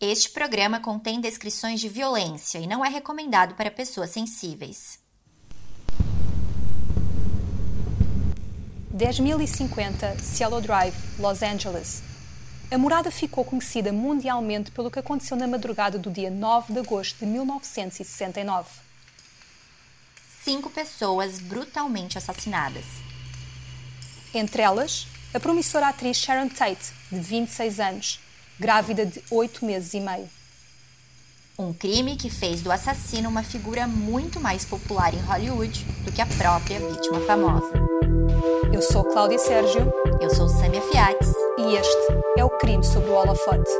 Este programa contém descrições de violência e não é recomendado para pessoas sensíveis. 10.050 Cielo Drive, Los Angeles. A morada ficou conhecida mundialmente pelo que aconteceu na madrugada do dia 9 de agosto de 1969. Cinco pessoas brutalmente assassinadas. Entre elas, a promissora atriz Sharon Tate, de 26 anos, grávida de 8 meses e meio. Um crime que fez do assassino uma figura muito mais popular em Hollywood do que a própria vítima famosa. Eu sou Cláudia Sérgio. Eu sou Samia Fiates. E este é o Crime sobre o Holofote.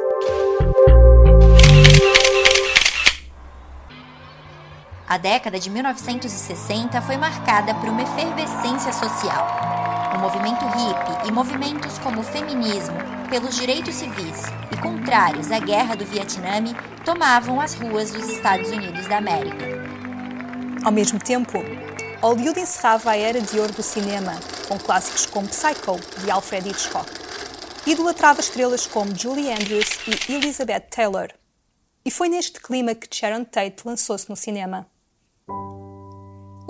A década de 1960 foi marcada por uma efervescência social. O movimento hippie e movimentos como o feminismo, pelos direitos civis e contrários à guerra do Vietnã tomavam as ruas dos Estados Unidos da América. Ao mesmo tempo, Hollywood encerrava a era de ouro do cinema, com clássicos como Psycho, de Alfred Hitchcock. Idolatrava estrelas como Julie Andrews e Elizabeth Taylor. E foi neste clima que Sharon Tate lançou-se no cinema.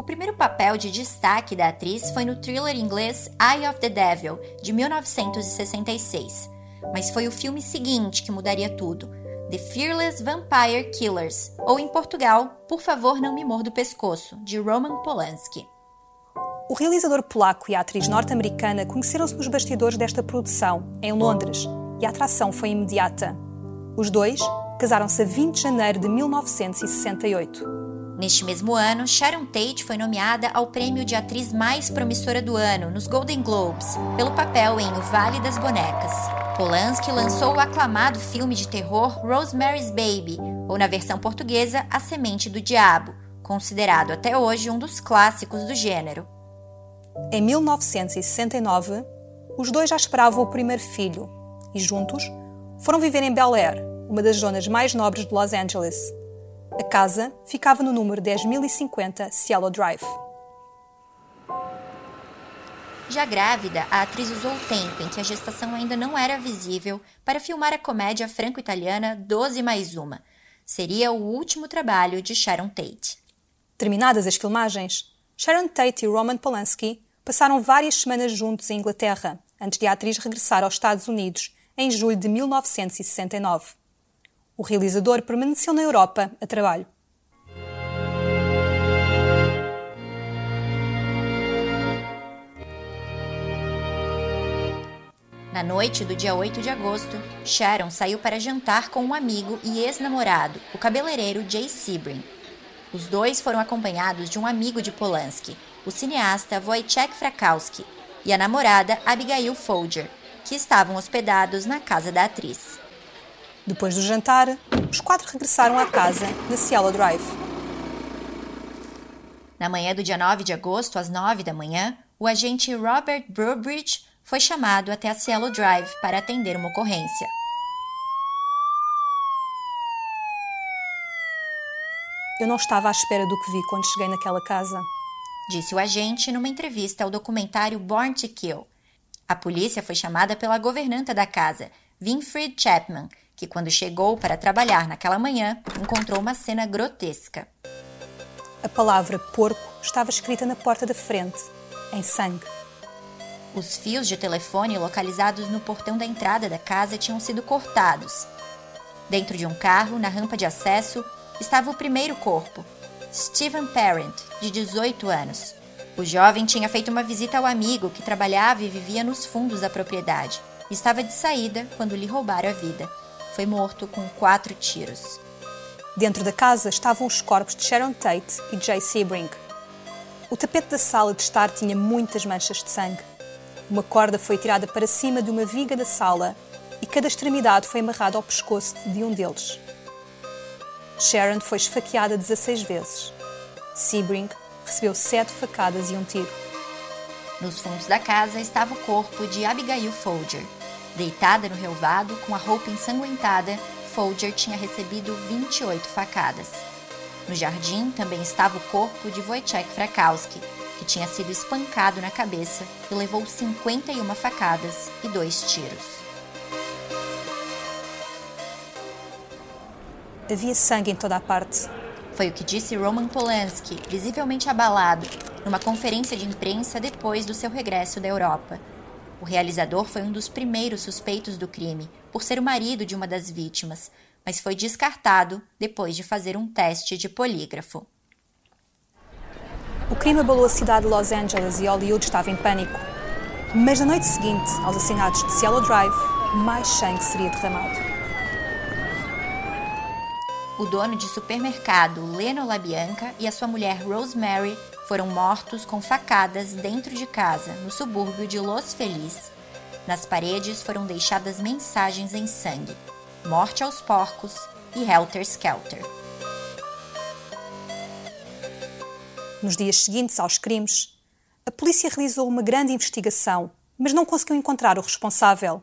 O primeiro papel de destaque da atriz foi no thriller inglês Eye of the Devil, de 1966. Mas foi o filme seguinte que mudaria tudo: The Fearless Vampire Killers, ou em Portugal, Por Favor Não Me Morda o Pescoço, de Roman Polanski. O realizador polaco e a atriz norte-americana conheceram-se nos bastidores desta produção, em Londres, e a atração foi imediata. Os dois casaram-se a 20 de janeiro de 1968. Neste mesmo ano, Sharon Tate foi nomeada ao prêmio de atriz mais promissora do ano nos Golden Globes pelo papel em O Vale das Bonecas. Polanski lançou o aclamado filme de terror Rosemary's Baby, ou na versão portuguesa, A Semente do Diabo, considerado até hoje um dos clássicos do gênero. Em 1969, os dois já esperavam o primeiro filho e juntos foram viver em Bel Air, uma das zonas mais nobres de Los Angeles. A casa ficava no número 10.050 Cielo Drive. Já grávida, a atriz usou o tempo em que a gestação ainda não era visível para filmar a comédia franco-italiana 12 mais uma. Seria o último trabalho de Sharon Tate. Terminadas as filmagens, Sharon Tate e Roman Polanski passaram várias semanas juntos em Inglaterra, antes de a atriz regressar aos Estados Unidos em julho de 1969. O realizador permaneceu na Europa a trabalho. Na noite do dia 8 de agosto, Sharon saiu para jantar com um amigo e ex-namorado, o cabeleireiro Jay Sebring. Os dois foram acompanhados de um amigo de Polanski, o cineasta Wojciech Frakowski, e a namorada Abigail Folger, que estavam hospedados na casa da atriz. Depois do jantar, os quatro regressaram à casa na Cielo Drive. Na manhã do dia 9 de agosto, às 9 da manhã, o agente Robert Burbridge foi chamado até a Cielo Drive para atender uma ocorrência. Eu não estava à espera do que vi quando cheguei naquela casa, disse o agente numa entrevista ao documentário Born to Kill. A polícia foi chamada pela governanta da casa, Winfried Chapman, que, quando chegou para trabalhar naquela manhã, encontrou uma cena grotesca. A palavra porco estava escrita na porta da frente, em sangue. Os fios de telefone localizados no portão da entrada da casa tinham sido cortados. Dentro de um carro, na rampa de acesso, estava o primeiro corpo, Stephen Parent, de 18 anos. O jovem tinha feito uma visita ao amigo que trabalhava e vivia nos fundos da propriedade. Estava de saída quando lhe roubaram a vida foi morto com quatro tiros. Dentro da casa estavam os corpos de Sharon Tate e Jay Sebring. O tapete da sala de estar tinha muitas manchas de sangue. Uma corda foi tirada para cima de uma viga da sala e cada extremidade foi amarrada ao pescoço de um deles. Sharon foi esfaqueada 16 vezes. Sebring recebeu sete facadas e um tiro. Nos fundos da casa estava o corpo de Abigail Folger, Deitada no relvado, com a roupa ensanguentada, Folger tinha recebido 28 facadas. No jardim também estava o corpo de Wojciech Frakowski, que tinha sido espancado na cabeça e levou 51 facadas e dois tiros. Havia sangue em toda a parte. Foi o que disse Roman Polanski, visivelmente abalado, numa conferência de imprensa depois do seu regresso da Europa. O realizador foi um dos primeiros suspeitos do crime, por ser o marido de uma das vítimas, mas foi descartado depois de fazer um teste de polígrafo. O crime abalou a cidade de Los Angeles e Hollywood estava em pânico. Mas na noite seguinte aos assassinatos de Cielo Drive, mais sangue seria derramado. O dono de supermercado Leno LaBianca e a sua mulher Rosemary foram mortos com facadas dentro de casa, no subúrbio de Los Feliz. Nas paredes foram deixadas mensagens em sangue: Morte aos porcos e Helter Skelter. Nos dias seguintes aos crimes, a polícia realizou uma grande investigação, mas não conseguiu encontrar o responsável.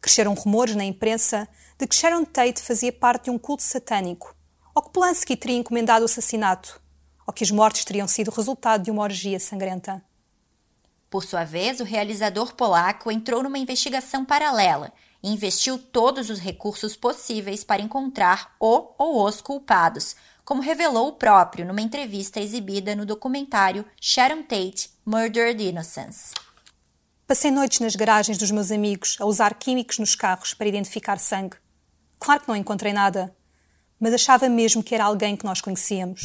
Cresceram rumores na imprensa de que Sharon Tate fazia parte de um culto satânico, ou que Polanski teria encomendado o assassinato, ou que as mortes teriam sido resultado de uma orgia sangrenta. Por sua vez, o realizador polaco entrou numa investigação paralela e investiu todos os recursos possíveis para encontrar o ou os culpados, como revelou o próprio numa entrevista exibida no documentário Sharon Tate Murdered Innocence. Passei noites nas garagens dos meus amigos a usar químicos nos carros para identificar sangue. Claro que não encontrei nada, mas achava mesmo que era alguém que nós conhecíamos.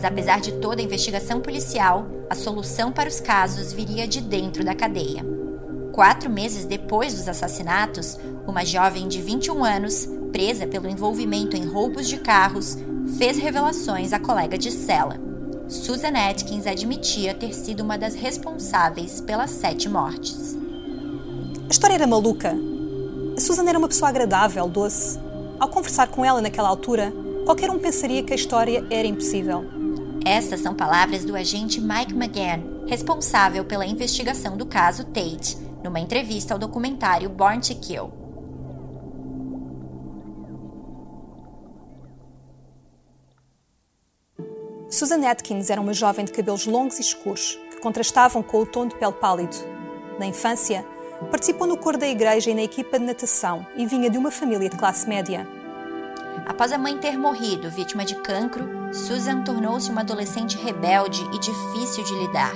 Mas apesar de toda a investigação policial, a solução para os casos viria de dentro da cadeia. Quatro meses depois dos assassinatos, uma jovem de 21 anos, presa pelo envolvimento em roubos de carros, fez revelações à colega de cela. Susan Atkins admitia ter sido uma das responsáveis pelas sete mortes. A história era maluca. A Susan era uma pessoa agradável, doce. Ao conversar com ela naquela altura, qualquer um pensaria que a história era impossível. Estas são palavras do agente Mike McGann, responsável pela investigação do caso Tate, numa entrevista ao documentário Born to Kill. Susan Atkins era uma jovem de cabelos longos e escuros, que contrastavam com o tom de pele pálido. Na infância, participou no coro da igreja e na equipa de natação e vinha de uma família de classe média. Após a mãe ter morrido vítima de cancro, Susan tornou-se uma adolescente rebelde e difícil de lidar.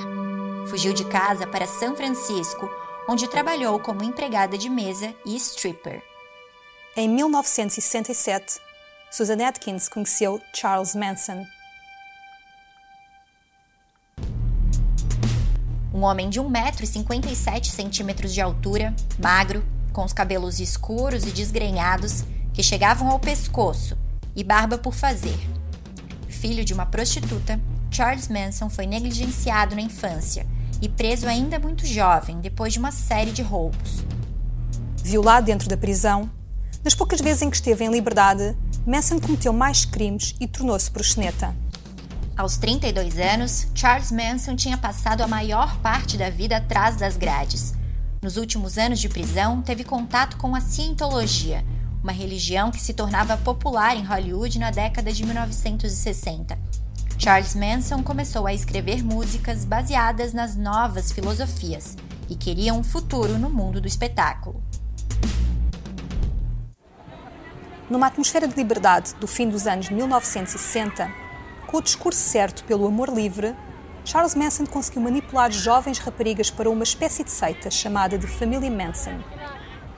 Fugiu de casa para São Francisco, onde trabalhou como empregada de mesa e stripper. Em 1967, Susan Atkins conheceu Charles Manson. Um homem de 1,57m de altura, magro, com os cabelos escuros e desgrenhados que chegavam ao pescoço e barba por fazer. Filho de uma prostituta, Charles Manson foi negligenciado na infância e preso ainda muito jovem depois de uma série de roubos. Violado dentro da prisão, nas poucas vezes em que esteve em liberdade, Manson cometeu mais crimes e tornou-se proxeneta. Aos 32 anos, Charles Manson tinha passado a maior parte da vida atrás das grades. Nos últimos anos de prisão, teve contato com a cientologia, uma religião que se tornava popular em Hollywood na década de 1960. Charles Manson começou a escrever músicas baseadas nas novas filosofias e queria um futuro no mundo do espetáculo. Numa atmosfera de liberdade do fim dos anos 1960, com o discurso certo pelo amor livre, Charles Manson conseguiu manipular jovens raparigas para uma espécie de seita chamada de Família Manson.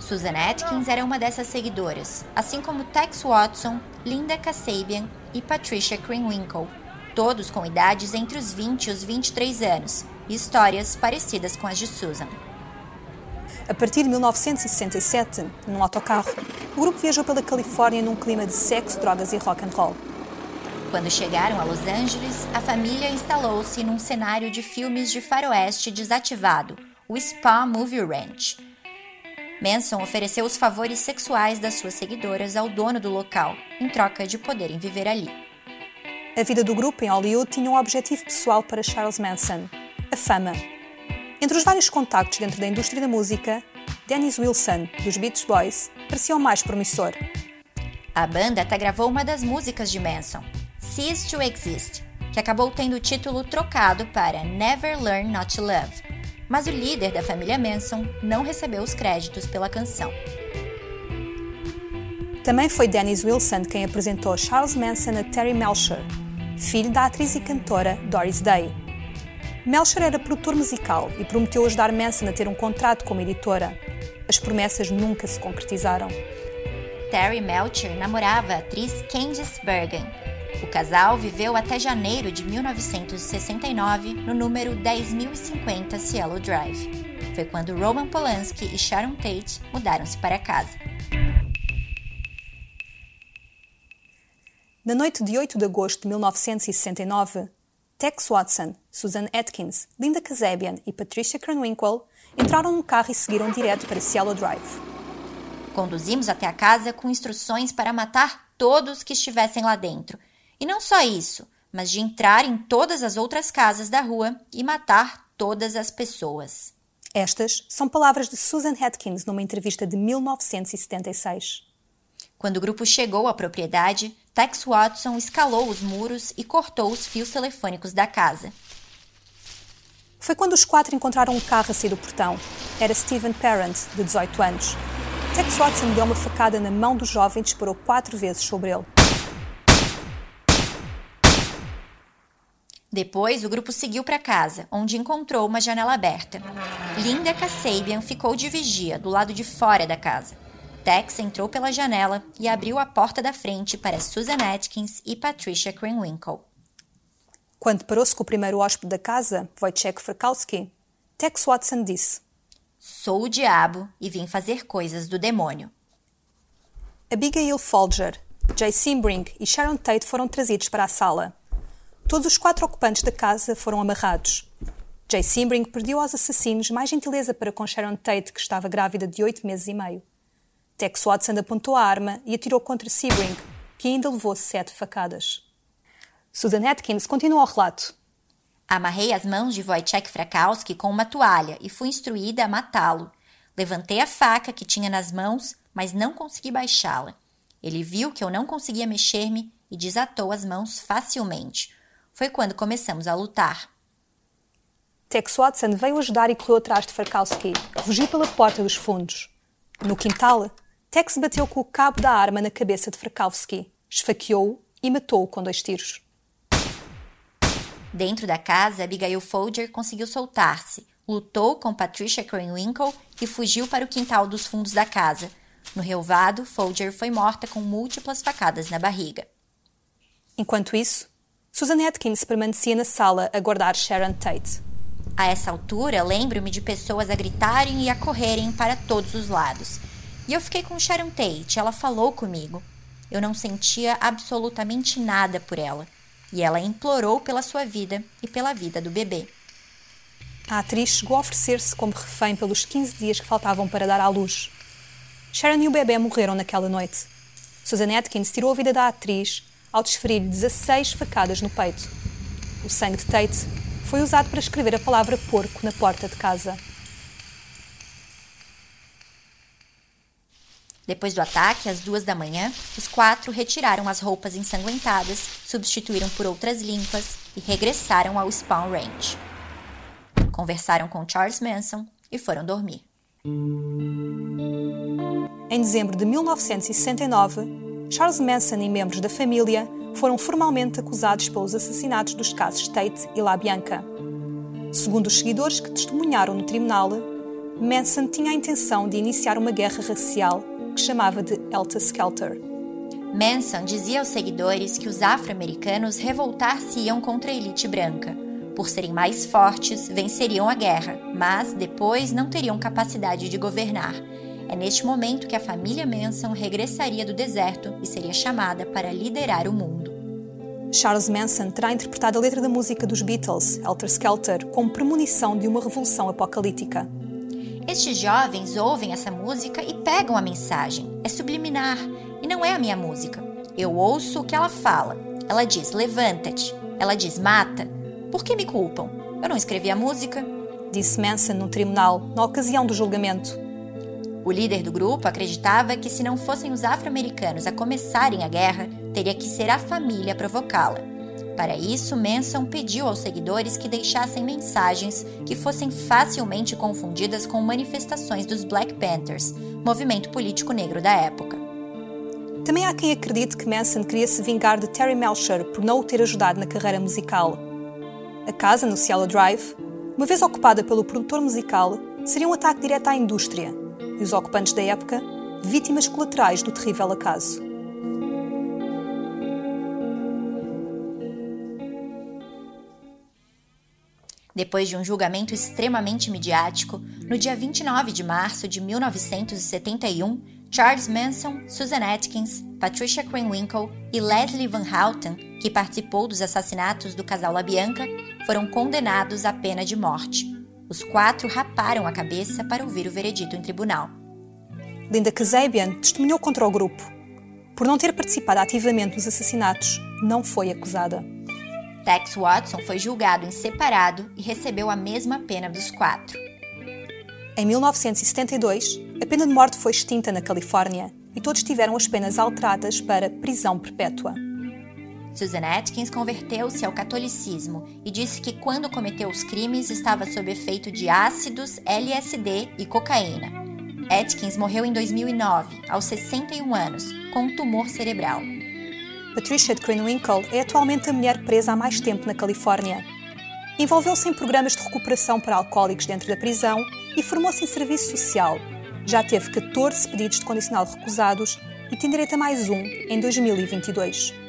Susan Atkins era uma dessas seguidoras, assim como Tex Watson, Linda Kasabian e Patricia Krenwinkel, todos com idades entre os 20 e os 23 anos, e histórias parecidas com as de Susan. A partir de 1967, num autocarro, o grupo viajou pela Califórnia num clima de sexo, drogas e rock and roll. Quando chegaram a Los Angeles, a família instalou-se num cenário de filmes de faroeste desativado, o Spa Movie Ranch. Manson ofereceu os favores sexuais das suas seguidoras ao dono do local, em troca de poderem viver ali. A vida do grupo em Hollywood tinha um objetivo pessoal para Charles Manson: a fama. Entre os vários contactos dentro da indústria da música, Dennis Wilson, dos Beach Boys, parecia o mais promissor. A banda até gravou uma das músicas de Manson, Cease to Exist, que acabou tendo o título trocado para Never Learn Not to Love. Mas o líder da família Manson não recebeu os créditos pela canção. Também foi Dennis Wilson quem apresentou Charles Manson a Terry Melcher, filho da atriz e cantora Doris Day. Melcher era produtor musical e prometeu ajudar Manson a ter um contrato como editora. As promessas nunca se concretizaram. Terry Melcher namorava a atriz Candice Bergen. O casal viveu até janeiro de 1969 no número 10.050 Cielo Drive. Foi quando Roman Polanski e Sharon Tate mudaram-se para casa. Na noite de 8 de agosto de 1969, Tex Watson, Susan Atkins, Linda Kazabian e Patricia Krenwinkel entraram no carro e seguiram direto para Cielo Drive. Conduzimos até a casa com instruções para matar todos que estivessem lá dentro. E não só isso, mas de entrar em todas as outras casas da rua e matar todas as pessoas. Estas são palavras de Susan Atkins numa entrevista de 1976. Quando o grupo chegou à propriedade, Tex Watson escalou os muros e cortou os fios telefônicos da casa. Foi quando os quatro encontraram um carro a sair do portão. Era Stephen Parent, de 18 anos. Tex Watson deu uma facada na mão do jovem e disparou quatro vezes sobre ele. Depois, o grupo seguiu para casa, onde encontrou uma janela aberta. Linda Kasabian ficou de vigia do lado de fora da casa. Tex entrou pela janela e abriu a porta da frente para Susan Atkins e Patricia Krenwinkel. Quando parou-se com o primeiro hóspede da casa, Wojciech Frkowski, Tex Watson disse: Sou o diabo e vim fazer coisas do demônio. Abigail Folger, Jay Simbrink e Sharon Tate foram trazidos para a sala. Todos os quatro ocupantes da casa foram amarrados. Jay Simbrink pediu aos assassinos mais gentileza para com Sharon Tate, que estava grávida de oito meses e meio. Tex Watson apontou a arma e atirou contra Sebring, que ainda levou sete facadas. Susan Atkins continuou o relato. Amarrei as mãos de Wojciech Frakowski com uma toalha e fui instruída a matá-lo. Levantei a faca que tinha nas mãos, mas não consegui baixá-la. Ele viu que eu não conseguia mexer-me e desatou as mãos facilmente. Foi quando começamos a lutar. Tex Watson veio ajudar e correu atrás de Frakowski, que fugiu pela porta dos fundos. No quintal, Tex bateu com o cabo da arma na cabeça de Frakowski, esfaqueou-o e matou-o com dois tiros. Dentro da casa, Abigail Folger conseguiu soltar-se, lutou com Patricia Krenwinkel e fugiu para o quintal dos fundos da casa. No relvado, Folger foi morta com múltiplas facadas na barriga. Enquanto isso, Susan Atkins permanecia na sala a guardar Sharon Tate. A essa altura, lembro-me de pessoas a gritarem e a correrem para todos os lados. E eu fiquei com Sharon Tate, ela falou comigo. Eu não sentia absolutamente nada por ela, e ela implorou pela sua vida e pela vida do bebê. A atriz chegou a oferecer-se como refém pelos 15 dias que faltavam para dar à luz. Sharon e o bebê morreram naquela noite. Susan Atkins tirou a vida da atriz ao desferir 16 facadas no peito. O sangue de Tate foi usado para escrever a palavra porco na porta de casa. Depois do ataque, às duas da manhã, os quatro retiraram as roupas ensanguentadas, substituíram por outras limpas e regressaram ao Spawn Ranch. Conversaram com Charles Manson e foram dormir. Em dezembro de 1969, Charles Manson e membros da família foram formalmente acusados pelos assassinatos dos casos Tate e La Bianca. Segundo os seguidores que testemunharam no tribunal, Manson tinha a intenção de iniciar uma guerra racial que chamava de Helter Skelter. Manson dizia aos seguidores que os afro-americanos revoltar-se-iam contra a elite branca. Por serem mais fortes, venceriam a guerra, mas depois não teriam capacidade de governar. É neste momento que a família Manson regressaria do deserto e seria chamada para liderar o mundo. Charles Manson terá interpretado a letra da música dos Beatles, Helter Skelter, como premonição de uma revolução apocalíptica. Estes jovens ouvem essa música e pegam a mensagem. É subliminar e não é a minha música. Eu ouço o que ela fala. Ela diz levanta-te. Ela diz mata. Por que me culpam? Eu não escrevi a música. Disse Manson no tribunal, na ocasião do julgamento. O líder do grupo acreditava que se não fossem os afro-americanos a começarem a guerra, teria que ser a família a provocá-la. Para isso, Manson pediu aos seguidores que deixassem mensagens que fossem facilmente confundidas com manifestações dos Black Panthers, movimento político negro da época. Também há quem acredite que Manson queria se vingar de Terry Melcher por não o ter ajudado na carreira musical. A casa, no Cielo Drive, uma vez ocupada pelo produtor musical, seria um ataque direto à indústria e os ocupantes da época, vítimas colaterais do terrível acaso. Depois de um julgamento extremamente midiático, no dia 29 de março de 1971, Charles Manson, Susan Atkins, Patricia Krenwinkel e Leslie Van Houten, que participou dos assassinatos do casal LaBianca, foram condenados à pena de morte. Os quatro raparam a cabeça para ouvir o veredito em tribunal. Linda Kasabian testemunhou contra o grupo. Por não ter participado ativamente dos assassinatos, não foi acusada. Tex Watson foi julgado em separado e recebeu a mesma pena dos quatro. Em 1972, a pena de morte foi extinta na Califórnia e todos tiveram as penas alteradas para prisão perpétua. Susan Atkins converteu-se ao catolicismo e disse que quando cometeu os crimes estava sob efeito de ácidos, LSD e cocaína. Atkins morreu em 2009, aos 61 anos, com um tumor cerebral. Patricia de Krenwinkel é atualmente a mulher presa há mais tempo na Califórnia. Envolveu-se em programas de recuperação para alcoólicos dentro da prisão e formou-se em serviço social. Já teve 14 pedidos de condicional recusados e tem direito a mais um em 2022.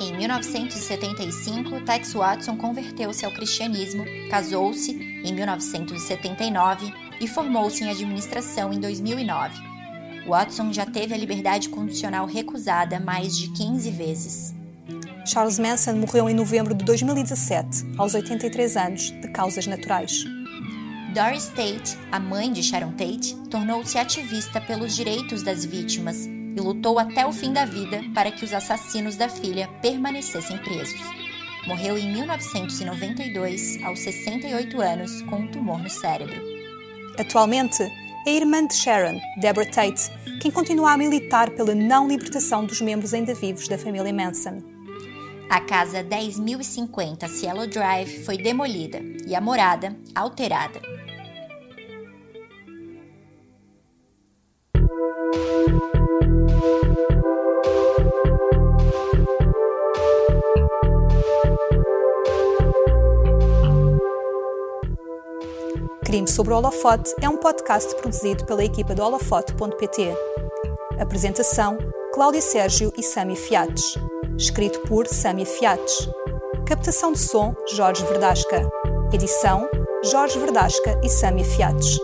Em 1975, Tex Watson converteu-se ao cristianismo, casou-se em 1979 e formou-se em administração em 2009. Watson já teve a liberdade condicional recusada mais de 15 vezes. Charles Manson morreu em novembro de 2017, aos 83 anos, de causas naturais. Doris Tate, a mãe de Sharon Tate, tornou-se ativista pelos direitos das vítimas e lutou até o fim da vida para que os assassinos da filha permanecessem presos. Morreu em 1992, aos 68 anos, com um tumor no cérebro. Atualmente, é a irmã de Sharon, Deborah Tate, quem continua a militar pela não libertação dos membros ainda vivos da família Manson. A casa 10.050 Cielo Drive foi demolida e a morada alterada. Crime sobre o Holofote é um podcast produzido pela equipa do holofote.pt. Apresentação: Cláudia Sérgio e Sami Fiates. Escrito por Sami Fiates. Captação de som: Jorge Verdasca. Edição: Jorge Verdasca e Sami Fiates.